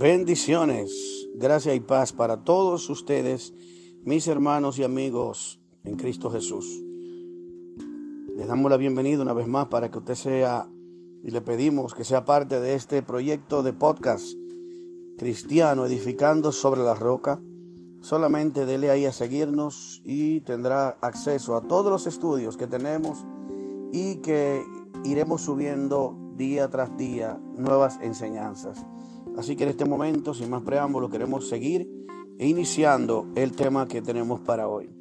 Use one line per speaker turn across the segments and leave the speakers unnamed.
Bendiciones, gracia y paz para todos ustedes, mis hermanos y amigos en Cristo Jesús. Les damos la bienvenida una vez más para que usted sea, y le pedimos que sea parte de este proyecto de podcast cristiano edificando sobre la roca. Solamente dele ahí a seguirnos y tendrá acceso a todos los estudios que tenemos y que iremos subiendo día tras día nuevas enseñanzas. Así que en este momento, sin más preámbulo, queremos seguir iniciando el tema que tenemos para hoy.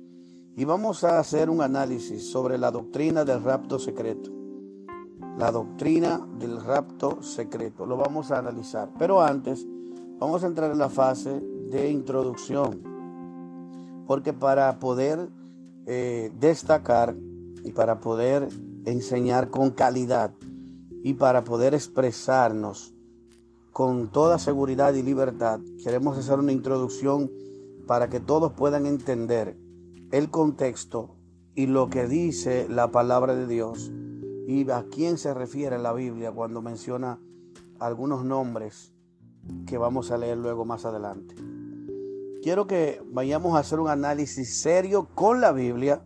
Y vamos a hacer un análisis sobre la doctrina del rapto secreto. La doctrina del rapto secreto. Lo vamos a analizar. Pero antes, vamos a entrar en la fase de introducción. Porque para poder eh, destacar y para poder enseñar con calidad y para poder expresarnos con toda seguridad y libertad, queremos hacer una introducción para que todos puedan entender el contexto y lo que dice la palabra de Dios y a quién se refiere la Biblia cuando menciona algunos nombres que vamos a leer luego más adelante. Quiero que vayamos a hacer un análisis serio con la Biblia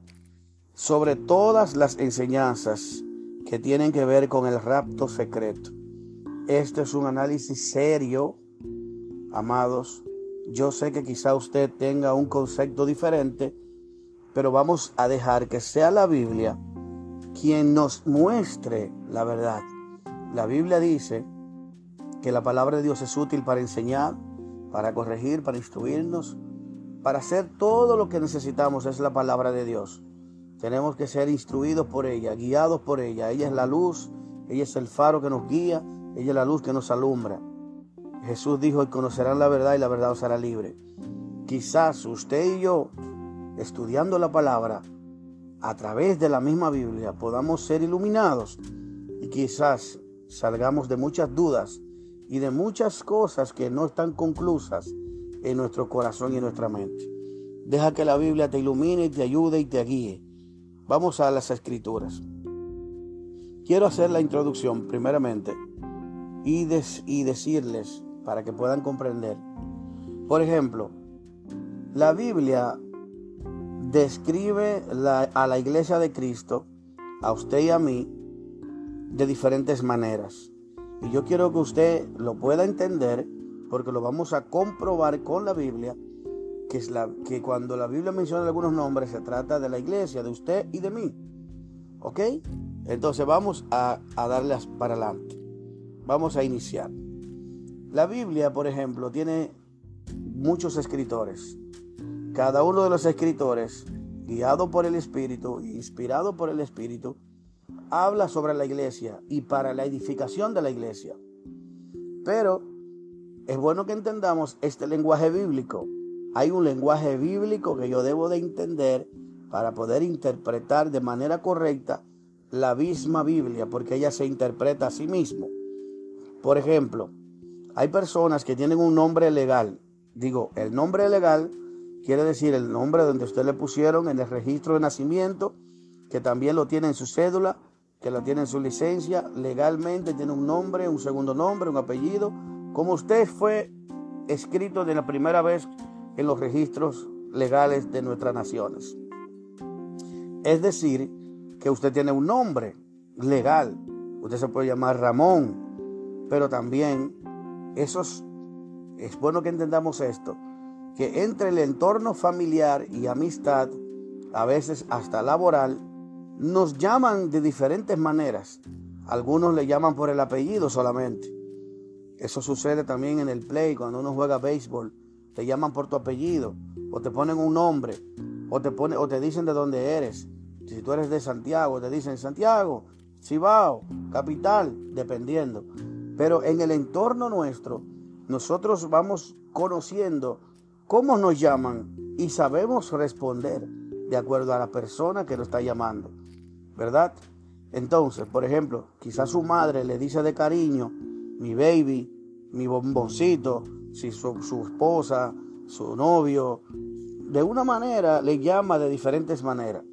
sobre todas las enseñanzas que tienen que ver con el rapto secreto. Este es un análisis serio, amados. Yo sé que quizá usted tenga un concepto diferente, pero vamos a dejar que sea la Biblia quien nos muestre la verdad. La Biblia dice que la palabra de Dios es útil para enseñar, para corregir, para instruirnos, para hacer todo lo que necesitamos es la palabra de Dios. Tenemos que ser instruidos por ella, guiados por ella. Ella es la luz, ella es el faro que nos guía, ella es la luz que nos alumbra. Jesús dijo, y conocerán la verdad y la verdad os hará libre. Quizás usted y yo, estudiando la palabra, a través de la misma Biblia, podamos ser iluminados y quizás salgamos de muchas dudas y de muchas cosas que no están conclusas en nuestro corazón y nuestra mente. Deja que la Biblia te ilumine, te ayude y te guíe. Vamos a las escrituras. Quiero hacer la introducción primeramente y, y decirles para que puedan comprender. Por ejemplo, la Biblia describe a la iglesia de Cristo, a usted y a mí, de diferentes maneras. Y yo quiero que usted lo pueda entender porque lo vamos a comprobar con la Biblia, que, es la, que cuando la Biblia menciona algunos nombres se trata de la iglesia, de usted y de mí. ¿Ok? Entonces vamos a, a darles para adelante. Vamos a iniciar. La Biblia, por ejemplo, tiene muchos escritores. Cada uno de los escritores, guiado por el Espíritu, inspirado por el Espíritu, habla sobre la iglesia y para la edificación de la iglesia. Pero es bueno que entendamos este lenguaje bíblico. Hay un lenguaje bíblico que yo debo de entender para poder interpretar de manera correcta la misma Biblia, porque ella se interpreta a sí mismo. Por ejemplo, hay personas que tienen un nombre legal. Digo, el nombre legal quiere decir el nombre donde usted le pusieron en el registro de nacimiento, que también lo tiene en su cédula, que lo tiene en su licencia, legalmente tiene un nombre, un segundo nombre, un apellido, como usted fue escrito de la primera vez en los registros legales de nuestras naciones. Es decir, que usted tiene un nombre legal. Usted se puede llamar Ramón, pero también esos, es bueno que entendamos esto, que entre el entorno familiar y amistad, a veces hasta laboral, nos llaman de diferentes maneras. Algunos le llaman por el apellido solamente. Eso sucede también en el play, cuando uno juega béisbol. Te llaman por tu apellido, o te ponen un nombre, o te, pone, o te dicen de dónde eres. Si tú eres de Santiago, te dicen Santiago, Cibao, capital, dependiendo. Pero en el entorno nuestro, nosotros vamos conociendo cómo nos llaman y sabemos responder de acuerdo a la persona que nos está llamando, ¿verdad? Entonces, por ejemplo, quizás su madre le dice de cariño, mi baby, mi bomboncito, si su, su esposa, su novio, de una manera le llama de diferentes maneras.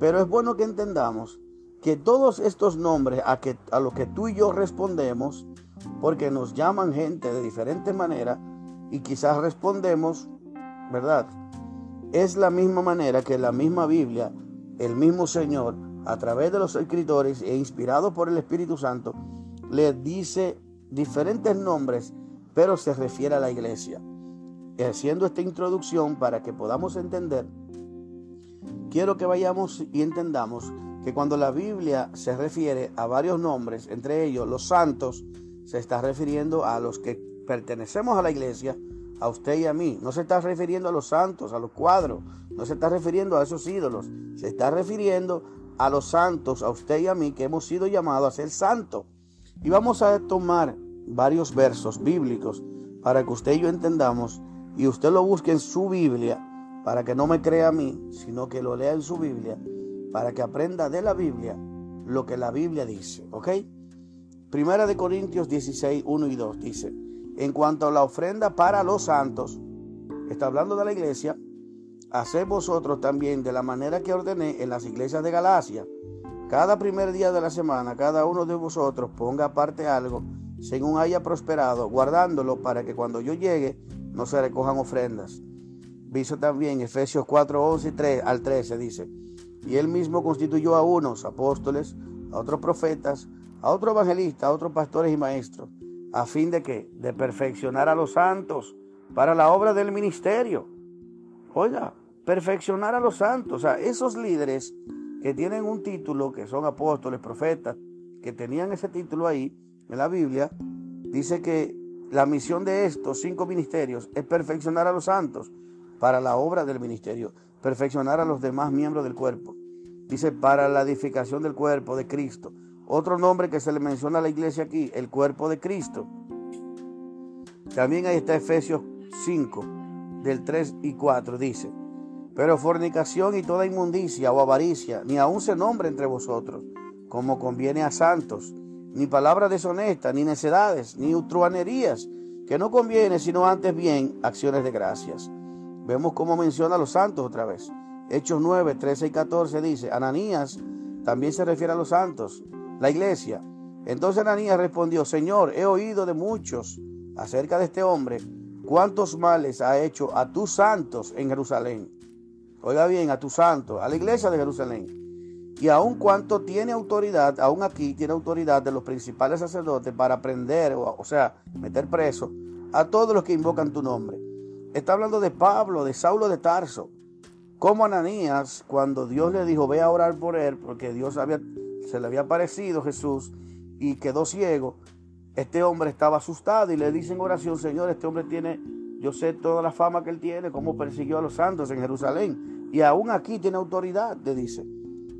Pero es bueno que entendamos que todos estos nombres a, que, a los que tú y yo respondemos porque nos llaman gente de diferentes maneras y quizás respondemos, ¿verdad? Es la misma manera que la misma Biblia, el mismo Señor, a través de los escritores e inspirado por el Espíritu Santo, le dice diferentes nombres, pero se refiere a la iglesia. Haciendo esta introducción para que podamos entender, quiero que vayamos y entendamos que cuando la Biblia se refiere a varios nombres, entre ellos los santos, se está refiriendo a los que pertenecemos a la iglesia, a usted y a mí. No se está refiriendo a los santos, a los cuadros, no se está refiriendo a esos ídolos, se está refiriendo a los santos, a usted y a mí, que hemos sido llamados a ser santos. Y vamos a tomar varios versos bíblicos para que usted y yo entendamos y usted lo busque en su Biblia para que no me crea a mí, sino que lo lea en su Biblia para que aprenda de la Biblia lo que la Biblia dice, ¿ok? Primera de Corintios 16, 1 y 2 dice, en cuanto a la ofrenda para los santos, está hablando de la iglesia, haced vosotros también de la manera que ordené en las iglesias de Galacia. Cada primer día de la semana, cada uno de vosotros ponga aparte algo, según haya prosperado, guardándolo para que cuando yo llegue no se recojan ofrendas. Visto también Efesios 4, 11 y 3 al 13 dice, y él mismo constituyó a unos apóstoles, a otros profetas, a otros evangelistas, a otros pastores y maestros, a fin de que, de perfeccionar a los santos para la obra del ministerio. Oiga, perfeccionar a los santos, o sea, esos líderes que tienen un título, que son apóstoles, profetas, que tenían ese título ahí en la Biblia, dice que la misión de estos cinco ministerios es perfeccionar a los santos para la obra del ministerio, perfeccionar a los demás miembros del cuerpo. Dice, para la edificación del cuerpo de Cristo. Otro nombre que se le menciona a la iglesia aquí, el cuerpo de Cristo. También ahí está Efesios 5, del 3 y 4, dice, pero fornicación y toda inmundicia o avaricia, ni aun se nombre entre vosotros, como conviene a santos, ni palabras deshonestas, ni necedades, ni utruanerías, que no conviene, sino antes bien acciones de gracias. Vemos cómo menciona a los santos otra vez. Hechos 9, 13 y 14 dice, Ananías también se refiere a los santos, la iglesia. Entonces Ananías respondió, Señor, he oído de muchos acerca de este hombre, cuántos males ha hecho a tus santos en Jerusalén. Oiga bien, a tus santos, a la iglesia de Jerusalén. Y aun cuanto tiene autoridad, aún aquí tiene autoridad de los principales sacerdotes para prender, o, o sea, meter preso a todos los que invocan tu nombre. Está hablando de Pablo, de Saulo de Tarso. Como Ananías, cuando Dios le dijo, ve a orar por él, porque Dios se le había aparecido Jesús y quedó ciego, este hombre estaba asustado y le dice en oración, Señor, este hombre tiene, yo sé toda la fama que él tiene, cómo persiguió a los santos en Jerusalén. Y aún aquí tiene autoridad, le dice.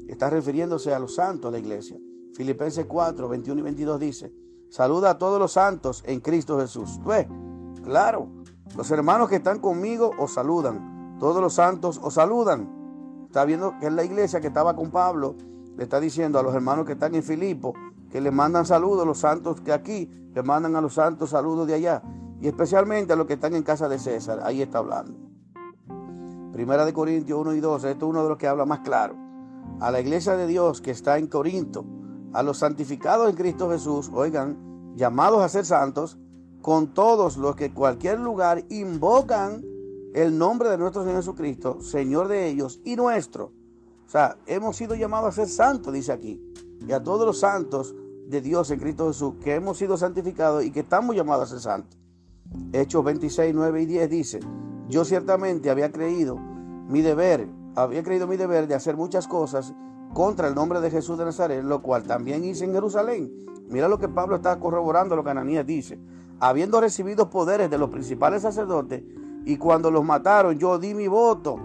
Está refiriéndose a los santos, la iglesia. Filipenses 4, 21 y 22 dice, saluda a todos los santos en Cristo Jesús. ¿Tú Claro, los hermanos que están conmigo os saludan. Todos los santos os saludan. Está viendo que es la iglesia que estaba con Pablo. Le está diciendo a los hermanos que están en Filipo que le mandan saludos, los santos que aquí le mandan a los santos saludos de allá. Y especialmente a los que están en casa de César. Ahí está hablando. Primera de Corintios 1 y 2. Esto es uno de los que habla más claro. A la iglesia de Dios que está en Corinto. A los santificados en Cristo Jesús. Oigan, llamados a ser santos con todos los que en cualquier lugar invocan el nombre de nuestro Señor Jesucristo, Señor de ellos y nuestro. O sea, hemos sido llamados a ser santos, dice aquí. Y a todos los santos de Dios en Cristo Jesús, que hemos sido santificados y que estamos llamados a ser santos. Hechos 26, 9 y 10 dice, yo ciertamente había creído mi deber, había creído mi deber de hacer muchas cosas contra el nombre de Jesús de Nazaret, lo cual también hice en Jerusalén. Mira lo que Pablo está corroborando, lo que Ananías dice habiendo recibido poderes de los principales sacerdotes, y cuando los mataron yo di mi voto.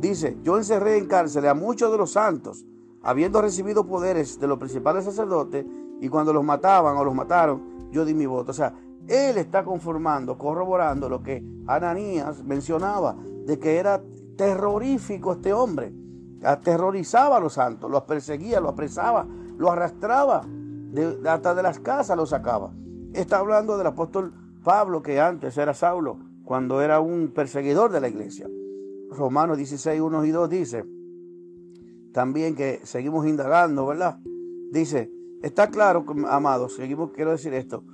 Dice, yo encerré en cárcel a muchos de los santos, habiendo recibido poderes de los principales sacerdotes, y cuando los mataban o los mataron, yo di mi voto. O sea, él está conformando, corroborando lo que Ananías mencionaba, de que era terrorífico este hombre. Aterrorizaba a los santos, los perseguía, los apresaba, los arrastraba, hasta de las casas los sacaba. Está hablando del apóstol Pablo, que antes era Saulo, cuando era un perseguidor de la iglesia. Romanos 16, 1 y 2 dice, también que seguimos indagando, ¿verdad? Dice, está claro, amados, seguimos, quiero decir esto,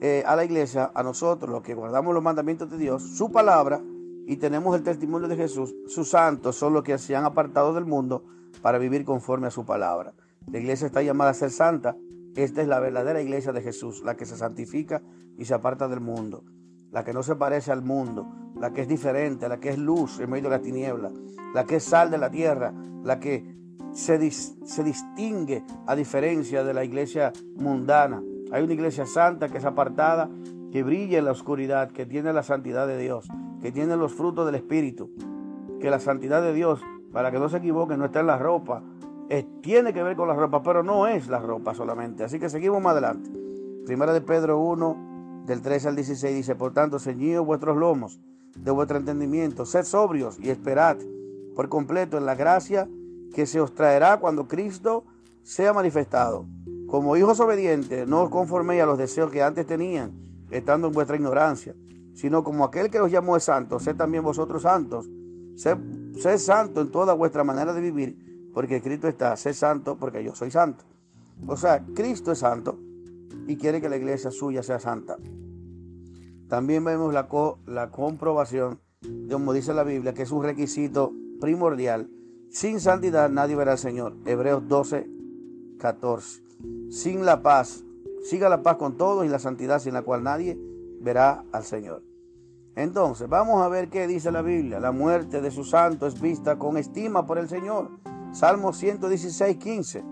eh, a la iglesia, a nosotros, los que guardamos los mandamientos de Dios, su palabra, y tenemos el testimonio de Jesús, sus santos son los que se han apartado del mundo para vivir conforme a su palabra. La iglesia está llamada a ser santa. Esta es la verdadera iglesia de Jesús, la que se santifica y se aparta del mundo, la que no se parece al mundo, la que es diferente, la que es luz en medio de la tiniebla, la que es sal de la tierra, la que se, se distingue a diferencia de la iglesia mundana. Hay una iglesia santa que es apartada, que brilla en la oscuridad, que tiene la santidad de Dios, que tiene los frutos del Espíritu, que la santidad de Dios, para que no se equivoque, no está en la ropa, tiene que ver con la ropa, pero no es la ropa solamente. Así que seguimos más adelante. Primera de Pedro 1, del 13 al 16, dice, por tanto, ceñidos vuestros lomos de vuestro entendimiento, sed sobrios y esperad por completo en la gracia que se os traerá cuando Cristo sea manifestado. Como hijos obedientes, no os conforméis a los deseos que antes tenían, estando en vuestra ignorancia sino como aquel que os llamó es santo, sed también vosotros santos. Sed, santo en toda vuestra manera de vivir, porque Cristo está, sed santo porque yo soy santo. O sea, Cristo es santo y quiere que la iglesia suya sea santa. También vemos la, la comprobación, como dice la Biblia, que es un requisito primordial. Sin santidad nadie verá al Señor. Hebreos 12, 14. Sin la paz, siga la paz con todos y la santidad sin la cual nadie verá al Señor. Entonces, vamos a ver qué dice la Biblia. La muerte de su santo es vista con estima por el Señor. Salmo 116, 15.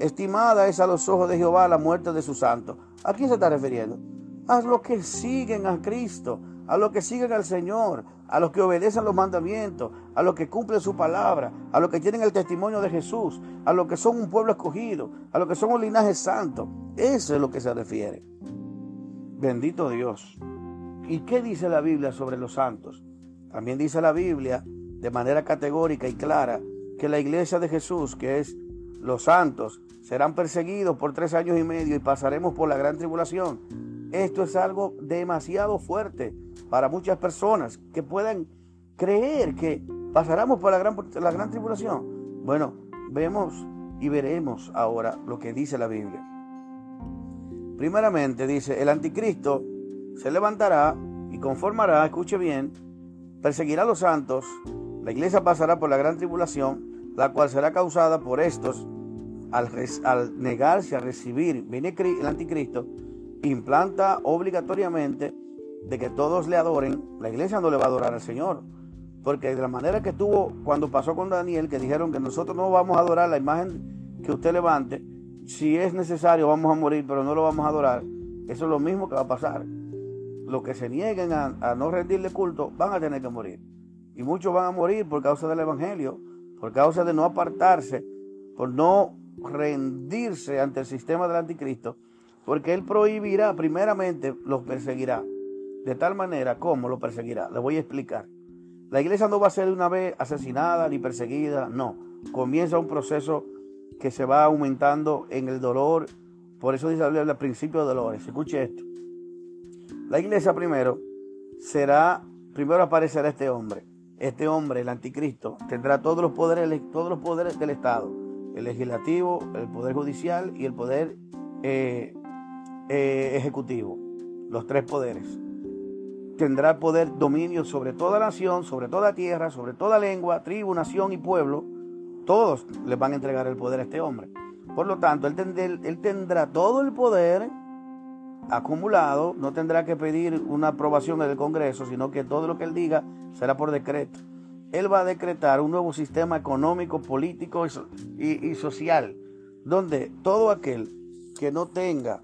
Estimada es a los ojos de Jehová la muerte de su santo. ¿A quién se está refiriendo? A los que siguen a Cristo, a los que siguen al Señor, a los que obedecen los mandamientos, a los que cumplen su palabra, a los que tienen el testimonio de Jesús, a los que son un pueblo escogido, a los que son un linaje santo. Eso es lo que se refiere. Bendito Dios. ¿Y qué dice la Biblia sobre los santos? También dice la Biblia de manera categórica y clara que la iglesia de Jesús, que es los santos, serán perseguidos por tres años y medio y pasaremos por la gran tribulación. Esto es algo demasiado fuerte para muchas personas que puedan creer que pasaremos por la gran, la gran tribulación. Bueno, vemos y veremos ahora lo que dice la Biblia. Primeramente dice, el anticristo se levantará y conformará, escuche bien, perseguirá a los santos, la iglesia pasará por la gran tribulación, la cual será causada por estos al, al negarse a recibir, viene el anticristo, implanta obligatoriamente de que todos le adoren, la iglesia no le va a adorar al Señor. Porque de la manera que tuvo cuando pasó con Daniel, que dijeron que nosotros no vamos a adorar la imagen que usted levante, si es necesario vamos a morir, pero no lo vamos a adorar, eso es lo mismo que va a pasar. Los que se nieguen a, no rendirle culto van a tener que morir. Y muchos van a morir por causa del Evangelio, por causa de no apartarse, por no rendirse ante el sistema del anticristo, porque él prohibirá, primeramente los perseguirá. De tal manera como lo perseguirá. Le voy a explicar. La iglesia no va a ser de una vez asesinada ni perseguida, no. Comienza un proceso que se va aumentando en el dolor. Por eso dice el principio de dolores. Escuche esto. La iglesia primero será, primero aparecerá este hombre. Este hombre, el anticristo, tendrá todos los poderes, todos los poderes del Estado. El legislativo, el poder judicial y el poder eh, eh, ejecutivo. Los tres poderes. Tendrá poder dominio sobre toda nación, sobre toda tierra, sobre toda lengua, tribu, nación y pueblo todos les van a entregar el poder a este hombre. Por lo tanto, él, tendrá, todo el poder acumulado, no tendrá que pedir una aprobación del Congreso, sino que todo lo que él diga será por decreto. Él va a decretar un nuevo sistema económico, político y, social, donde todo aquel que no tenga,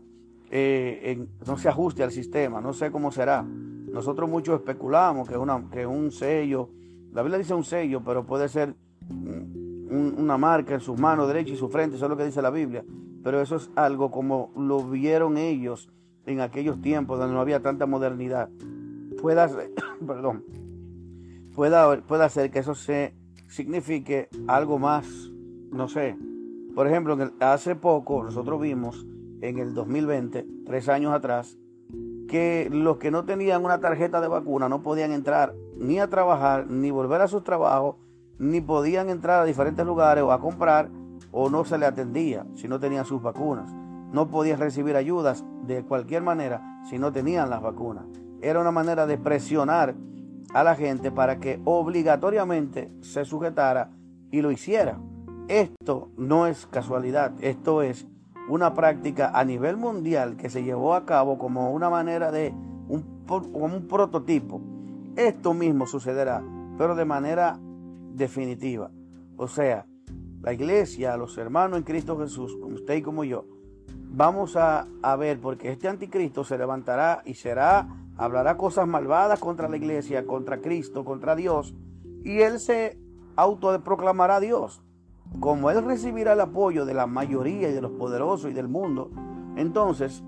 eh, no se ajuste al sistema, no sé cómo será. Nosotros muchos especulamos que, una, que un sello, la Biblia dice un sello, pero puede ser una marca en sus manos derecha y su frente, eso es lo que dice la Biblia. Pero eso es algo como lo vieron ellos en aquellos tiempos donde no había tanta modernidad. Pueda, perdón, pueda, pueda ser que eso se signifique algo más, no sé. Por ejemplo, hace poco nosotros vimos en el 2020, tres años atrás, que los que no tenían una tarjeta de vacuna no podían entrar ni a trabajar, ni volver a sus trabajos, ni podían entrar a diferentes lugares o a comprar o no se le atendía si no tenían sus vacunas. no podían recibir ayudas de cualquier manera si no tenían las vacunas. Era una manera de presionar a la gente para que obligatoriamente se sujetara y lo hiciera. Esto no es casualidad, esto es una práctica a nivel mundial que se llevó a cabo como una manera de un, como un prototipo. Esto mismo sucederá, pero de manera definitiva. O sea, la iglesia, los hermanos en Cristo Jesús, como usted y como yo, vamos a, a ver, porque este anticristo se levantará y será, hablará cosas malvadas contra la iglesia, contra Cristo, contra Dios, y él se autoproclamará Dios. Como él recibirá el apoyo de la mayoría y de los poderosos y del mundo, entonces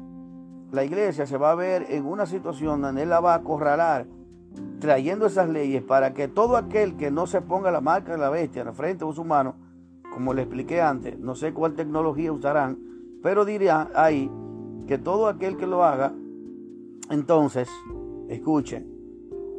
la iglesia se va a ver en una situación donde él la va a acorralar, trayendo esas leyes para que todo aquel que no se ponga la marca de la bestia en la frente de su mano, como le expliqué antes, no sé cuál tecnología usarán, pero diría ahí que todo aquel que lo haga, entonces, escuchen,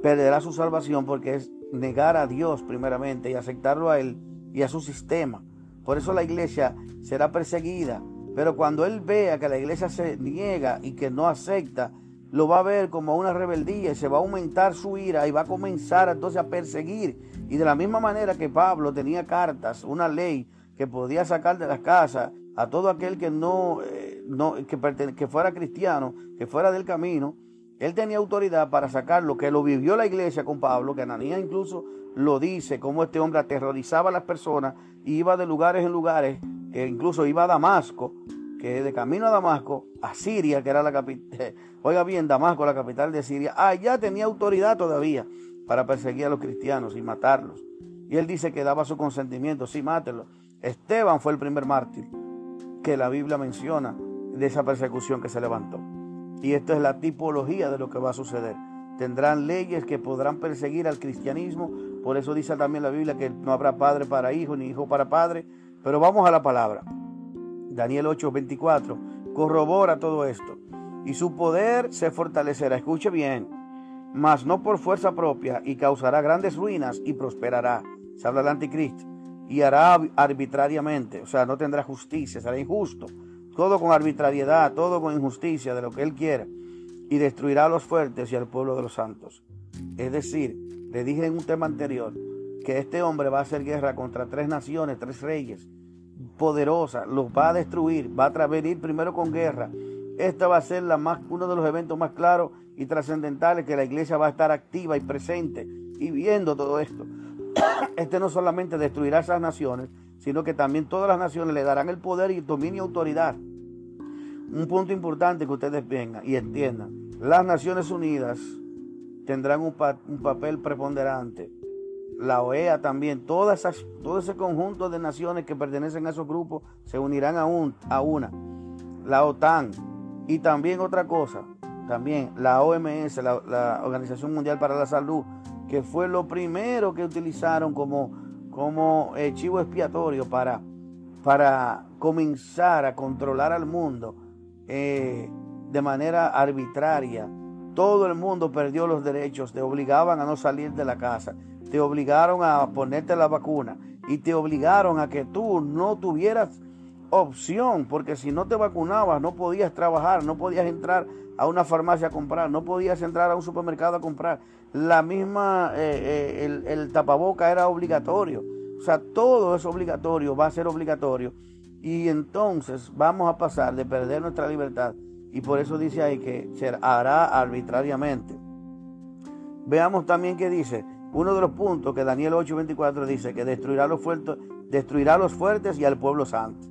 perderá su salvación porque es negar a Dios primeramente y aceptarlo a Él y a su sistema. Por eso la iglesia será perseguida. Pero cuando Él vea que la iglesia se niega y que no acepta, lo va a ver como una rebeldía y se va a aumentar su ira y va a comenzar entonces a perseguir. Y de la misma manera que Pablo tenía cartas, una ley que podía sacar de las casas a todo aquel que no, eh, que fuera cristiano, que fuera del camino, él tenía autoridad para sacarlo, que lo vivió la iglesia con Pablo, que Ananías incluso lo dice, cómo este hombre aterrorizaba a las personas, iba de lugares en lugares, que incluso iba a Damasco, que de camino a Damasco, a Siria, que era la capital, oiga bien, Damasco, la capital de Siria, allá tenía autoridad todavía para perseguir a los cristianos y matarlos. Y él dice que daba su consentimiento, sí, mátenlo. Esteban fue el primer mártir que la Biblia menciona de esa persecución que se levantó. Y esto es la tipología de lo que va a suceder. Tendrán leyes que podrán perseguir al cristianismo. Por eso dice también la Biblia que no habrá padre para hijo ni hijo para padre. Pero vamos a la palabra. Daniel 8:24 corrobora todo esto. Y su poder se fortalecerá. Escuche bien. Mas no por fuerza propia y causará grandes ruinas y prosperará. Se habla del anticristo y hará arbitrariamente, o sea, no tendrá justicia, será injusto. Todo con arbitrariedad, todo con injusticia de lo que él quiera. Y destruirá a los fuertes y al pueblo de los santos. Es decir, le dije en un tema anterior que este hombre va a hacer guerra contra tres naciones, tres reyes poderosas, los va a destruir, va a venir primero con guerra. Esta va a ser la más, uno de los eventos más claros y trascendentales que la iglesia va a estar activa y presente y viendo todo esto este no solamente destruirá esas naciones, sino que también todas las naciones le darán el poder y dominio y autoridad. Un punto importante que ustedes vengan y entiendan. Las Naciones Unidas tendrán un, papel preponderante. La OEA también, todas todo ese conjunto de naciones que pertenecen a esos grupos se unirán a, un, a una. La OTAN. Y también otra cosa, también la OMS, la Organización Mundial para la Salud, que fue lo primero que utilizaron como, como chivo expiatorio para, para comenzar a controlar al mundo eh, de manera arbitraria. Todo el mundo perdió los derechos, te obligaban a no salir de la casa, te obligaron a ponerte la vacuna y te obligaron a que tú no tuvieras opción, porque si no te vacunabas no podías trabajar, no podías entrar a una farmacia a comprar, no podías entrar a un supermercado a comprar la misma, eh, eh, el, tapaboca era obligatorio. O sea, todo es obligatorio, va a ser obligatorio. Y entonces vamos a pasar de perder nuestra libertad. Y por eso dice ahí que se hará arbitrariamente. Veamos también que dice, uno de los puntos que Daniel 8:24 dice que destruirá los, fuertes, destruirá los fuertes y al pueblo santo.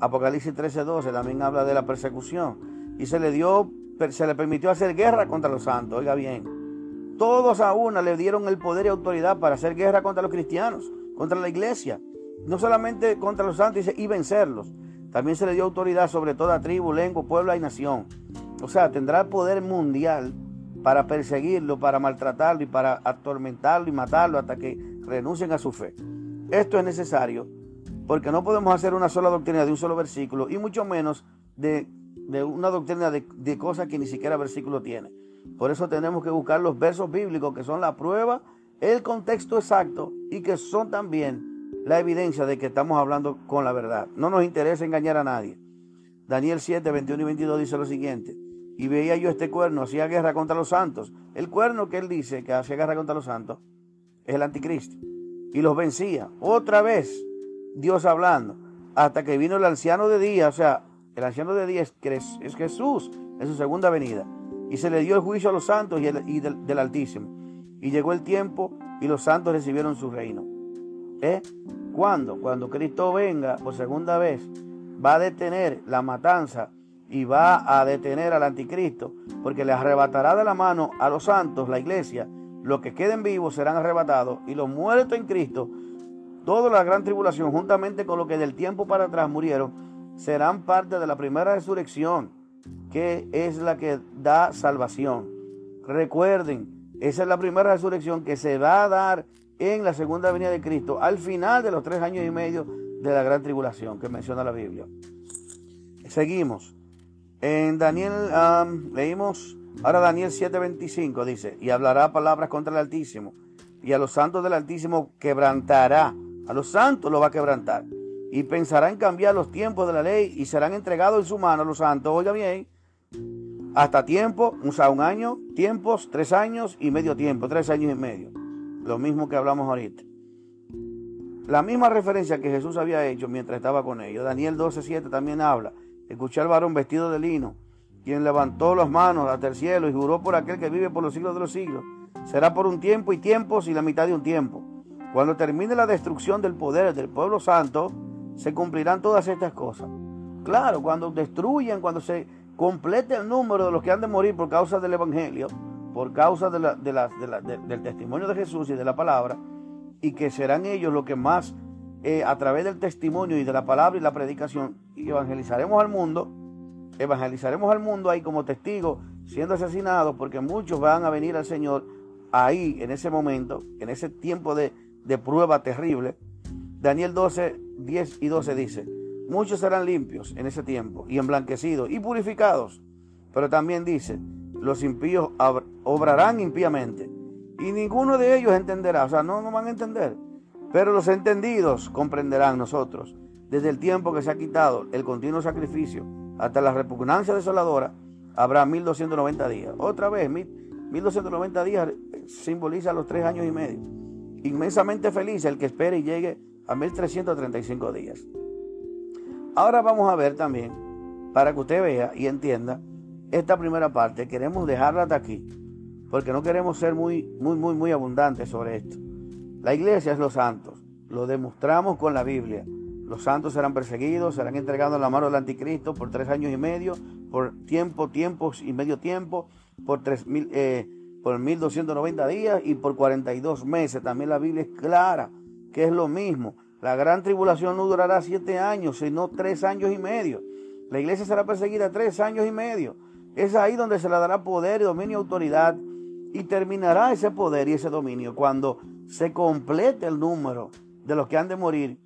Apocalipsis 13:12 también habla de la persecución. Y se le dio, se le permitió hacer guerra contra los santos. Oiga bien, todos a una le dieron el poder y autoridad para hacer guerra contra los cristianos, contra la iglesia. No solamente contra los santos y vencerlos. También se le dio autoridad sobre toda tribu, lengua, pueblo y nación. O sea, tendrá poder mundial para perseguirlo, para maltratarlo y para atormentarlo y matarlo hasta que renuncien a su fe. Esto es necesario porque no podemos hacer una sola doctrina de un solo versículo y mucho menos de, una doctrina de, de cosas que ni siquiera versículo tiene. Por eso tenemos que buscar los versos bíblicos que son la prueba, el contexto exacto y que son también la evidencia de que estamos hablando con la verdad. No nos interesa engañar a nadie. Daniel 7, 21 y 22 dice lo siguiente. Y veía yo este cuerno, hacía guerra contra los santos. El cuerno que él dice que hacía guerra contra los santos es el anticristo. Y los vencía. Otra vez, Dios hablando. Hasta que vino el anciano de día, o sea, el anciano de día es, es Jesús en su segunda venida. Y se le dio el juicio a los santos y, del, Altísimo. Y llegó el tiempo y los santos recibieron su reino. ¿Eh? ¿Cuándo? Cuando Cristo venga por segunda vez, va a detener la matanza y va a detener al anticristo, porque le arrebatará de la mano a los santos, la iglesia, los que queden vivos serán arrebatados y los muertos en Cristo, toda la gran tribulación, juntamente con los que del tiempo para atrás murieron, serán parte de la primera resurrección, que es la que da salvación. Recuerden, esa es la primera resurrección que se va a dar en la segunda venida de Cristo, al final de los tres años y medio de la gran tribulación que menciona la Biblia. Seguimos. En Daniel leímos, ahora Daniel 7:25 dice, y hablará palabras contra el Altísimo, y a los santos del Altísimo quebrantará, a los santos lo va a quebrantar, y pensará en cambiar los tiempos de la ley, y serán entregados en su mano los santos, oiga bien, hasta tiempo, o sea, un año, tiempos, tres años y medio tiempo, tres años y medio. Lo mismo que hablamos ahorita. La misma referencia que Jesús había hecho mientras estaba con ellos. Daniel 12:7 también habla. Escuché al varón vestido de lino, quien levantó las manos hasta el cielo y juró por aquel que vive por los siglos de los siglos. Será por un tiempo y tiempos y la mitad de un tiempo. Cuando termine la destrucción del poder del pueblo santo, se cumplirán todas estas cosas. Claro, cuando destruyan, cuando se complete el número de los que han de morir por causa del Evangelio, por causa del testimonio de Jesús y de la palabra, y que serán ellos los que más, eh, a través del testimonio y de la palabra y la predicación, evangelizaremos al mundo, evangelizaremos al mundo ahí como testigos, siendo asesinados, porque muchos van a venir al Señor ahí, en ese momento, en ese tiempo de, de prueba terrible. Daniel 12, 10 y 12 dice, muchos serán limpios en ese tiempo y emblanquecidos y purificados, pero también dice, los impíos obrarán impíamente y ninguno de ellos entenderá, o sea, no, no van a entender, pero los entendidos comprenderán nosotros, desde el tiempo que se ha quitado el continuo sacrificio hasta la repugnancia desoladora, habrá 1290 días. Otra vez, 1290 días simboliza los tres años y medio. Inmensamente feliz el que espere y llegue a 1335 días. Ahora vamos a ver también, para que usted vea y entienda, esta primera parte, queremos dejarla hasta aquí, porque no queremos ser muy, muy, muy, muy abundantes sobre esto. La iglesia es los santos, lo demostramos con la Biblia. Los santos serán perseguidos, serán entregados en la mano del anticristo por tres años y medio, por tiempo, tiempos y medio tiempo, por tres mil, eh, por 1290 días y por 42 meses. También la Biblia es clara que es lo mismo. La gran tribulación no durará siete años, sino tres años y medio. La iglesia será perseguida tres años y medio. Es ahí donde se le dará poder, dominio y autoridad. Y terminará ese poder y ese dominio cuando se complete el número de los que han de morir.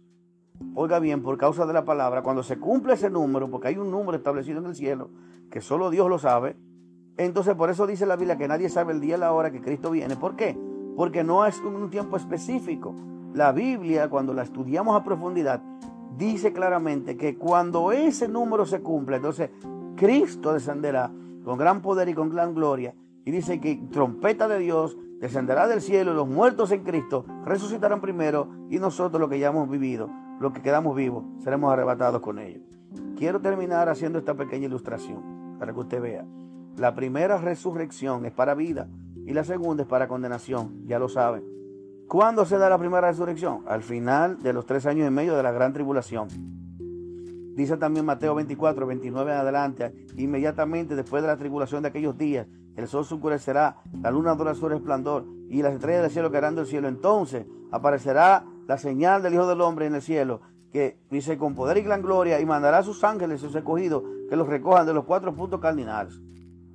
Oiga bien, por causa de la palabra, cuando se cumple ese número, porque hay un número establecido en el cielo, que solo Dios lo sabe, entonces por eso dice la Biblia que nadie sabe el día y la hora que Cristo viene. ¿Por qué? Porque no es un tiempo específico. La Biblia, cuando la estudiamos a profundidad, dice claramente que cuando ese número se cumple, entonces Cristo descenderá con gran poder y con gran gloria. Y dice que trompeta de Dios descenderá del cielo los muertos en Cristo resucitarán primero y nosotros los que ya hemos vivido, los que quedamos vivos, seremos arrebatados con ellos. Quiero terminar haciendo esta pequeña ilustración para que usted vea. La primera resurrección es para vida y la segunda es para condenación, ya lo saben. ¿Cuándo se da la primera resurrección? Al final de los tres años y medio de la gran tribulación. Dice también Mateo 24, 29 en adelante, inmediatamente después de la tribulación de aquellos días, el sol se oscurecerá, la luna dorará su resplandor y las estrellas del cielo caerán del cielo. Entonces aparecerá la señal del Hijo del Hombre en el cielo, que dice con poder y gran gloria, y mandará a sus ángeles, sus escogidos, que los recojan de los cuatro puntos cardinales.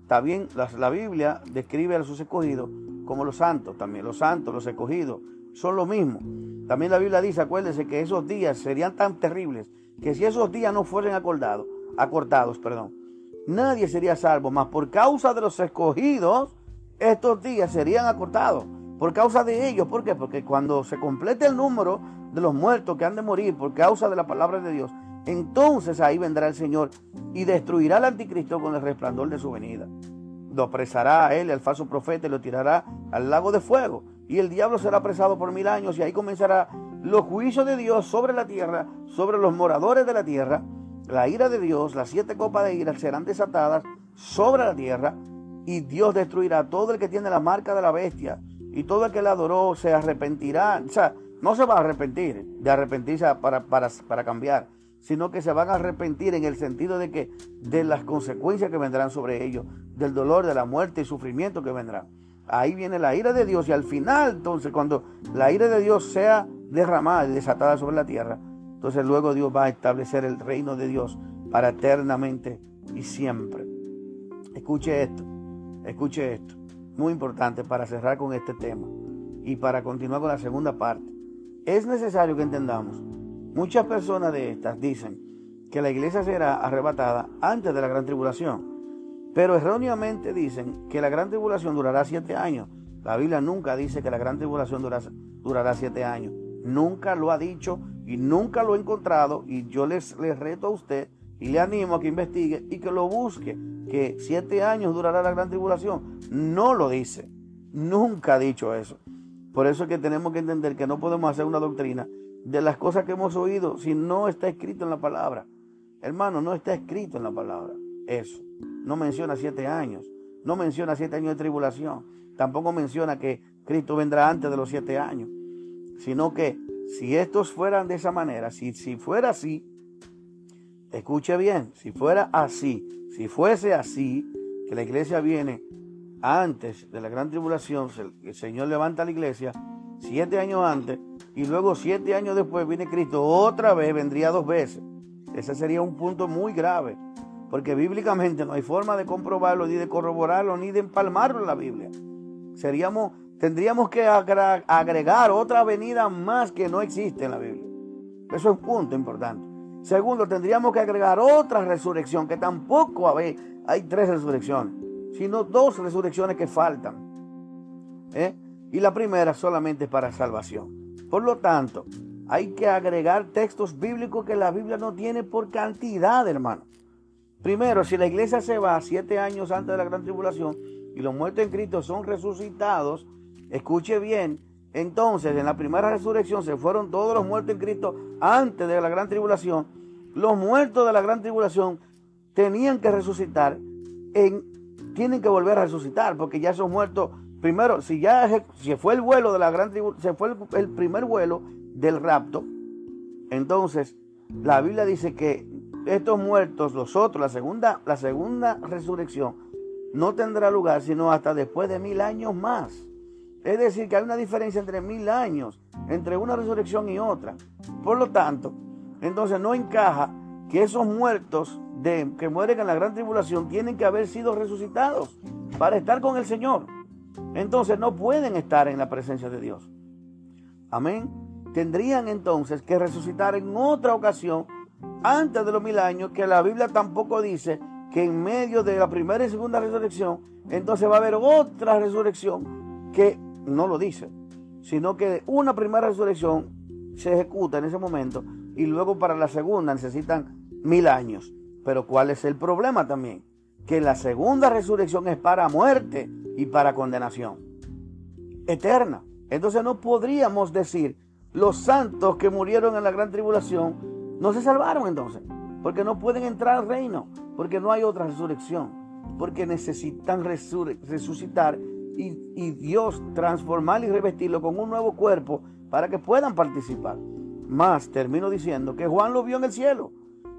También la, la Biblia describe a sus escogidos como los santos, también los santos, los escogidos, son lo mismo. También la Biblia dice, acuérdense que esos días serían tan terribles que si esos días no fuesen acordados, acortados, perdón, nadie sería salvo, más por causa de los escogidos, estos días serían acortados. Por causa de ellos, ¿por qué? Porque cuando se complete el número de los muertos que han de morir por causa de la palabra de Dios, Entonces ahí vendrá el Señor y destruirá al anticristo con el resplandor de su venida. Lo apresará a él, el falso profeta, y lo tirará al lago de fuego. Y el diablo será apresado por mil años y ahí comenzará los juicios de Dios sobre la tierra, sobre los moradores de la tierra. La ira de Dios, las siete copas de ira serán desatadas sobre la tierra y Dios destruirá a todo el que tiene la marca de la bestia y todo el que la adoró se arrepentirá. O sea, no se va a arrepentir de arrepentirse para, para, para cambiar, sino que se van a arrepentir en el sentido de que de las consecuencias que vendrán sobre ellos, del dolor, de la muerte y sufrimiento que vendrá. Ahí viene la ira de Dios y al final, entonces, cuando la ira de Dios sea derramada y desatada sobre la tierra, entonces luego Dios va a establecer el reino de Dios para eternamente y siempre. Escuche esto, escuche esto, muy importante para cerrar con este tema y para continuar con la segunda parte. Es necesario que entendamos, muchas personas de estas dicen que la iglesia será arrebatada antes de la gran tribulación, pero erróneamente dicen que la gran tribulación durará siete años. La Biblia nunca dice que la gran tribulación durará, siete años. Nunca lo ha dicho y nunca lo he encontrado y yo les, les reto a usted y le animo a que investigue y que lo busque, que siete años durará la gran tribulación. No lo dice, nunca ha dicho eso. Por eso es que tenemos que entender que no podemos hacer una doctrina de las cosas que hemos oído si no está escrito en la palabra. Hermano, no está escrito en la palabra eso. No menciona siete años, no menciona siete años de tribulación, tampoco menciona que Cristo vendrá antes de los siete años, sino que si estos fueran de esa manera, si, si fuera así, escuche bien, si fuera así, si fuese así, que la iglesia viene antes de la gran tribulación, el Señor levanta la iglesia siete años antes y luego siete años después viene Cristo otra vez, vendría dos veces. Ese sería un punto muy grave, porque bíblicamente no hay forma de comprobarlo, ni de corroborarlo, ni de empalmarlo en la Biblia. Seríamos, tendríamos que agregar otra venida más que no existe en la Biblia. Eso es un punto importante. Segundo, tendríamos que agregar otra resurrección, que tampoco hay, hay tres resurrecciones, sino dos resurrecciones que faltan. ¿eh? Y la primera solamente para salvación. Por lo tanto, hay que agregar textos bíblicos que la Biblia no tiene por cantidad, hermano. Primero, si la iglesia se va siete años antes de la gran tribulación y los muertos en Cristo son resucitados, escuche bien, entonces, en la primera resurrección se fueron todos los muertos en Cristo antes de la gran tribulación. Los muertos de la gran tribulación tenían que resucitar, en, tienen que volver a resucitar, porque ya son muertos. Primero, si ya se fue el vuelo de la gran tribulación, se fue el, primer vuelo del rapto, entonces la Biblia dice que estos muertos, los otros, la segunda, la segunda resurrección, no tendrá lugar sino hasta después de mil años más. Es decir, que hay una diferencia entre mil años, entre una resurrección y otra. Por lo tanto, entonces no encaja que esos muertos de, que mueren en la gran tribulación tienen que haber sido resucitados para estar con el Señor. Entonces no pueden estar en la presencia de Dios. Amén. Tendrían entonces que resucitar en otra ocasión antes de los mil años, que la Biblia tampoco dice que en medio de la primera y segunda resurrección, entonces va a haber otra resurrección que no lo dice, sino que una primera resurrección se ejecuta en ese momento y luego para la segunda necesitan mil años. Pero ¿cuál es el problema también? Que la segunda resurrección es para muerte y para condenación eterna. Entonces no podríamos decir los santos que murieron en la gran tribulación no se salvaron entonces, porque no pueden entrar al reino, porque no hay otra resurrección, porque necesitan resucitar y, Dios transformar y revestirlo con un nuevo cuerpo para que puedan participar. Más termino diciendo que Juan lo vio en el cielo.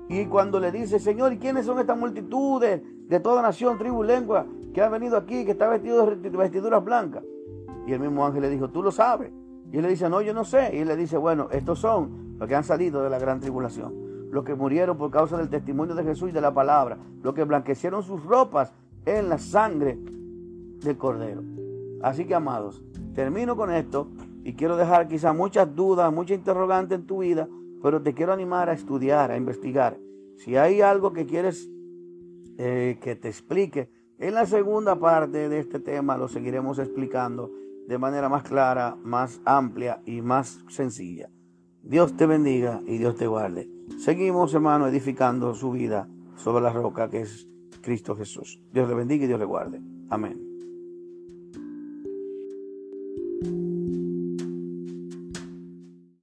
Y cuando le dice, Señor, ¿y quiénes son estas multitudes de toda nación, tribu, lengua que han venido aquí, que está vestido de vestiduras blancas? Y el mismo ángel le dijo, tú lo sabes. Y él le dice, no, yo no sé. Y él le dice, bueno, estos son los que han salido de la gran tribulación, los que murieron por causa del testimonio de Jesús y de la palabra, los que blanquecieron sus ropas en la sangre del Cordero. Así que, amados, termino con esto y quiero dejar quizá muchas dudas, muchas interrogantes en tu vida, pero te quiero animar a estudiar, a investigar. Si hay algo que quieres eh, que te explique, en la segunda parte de este tema lo seguiremos explicando de manera más clara, más amplia y más sencilla. Dios te bendiga y Dios te guarde. seguimos, hermano, edificando su vida sobre la roca que es Cristo Jesús. Dios le bendiga y Dios le guarde. Amén.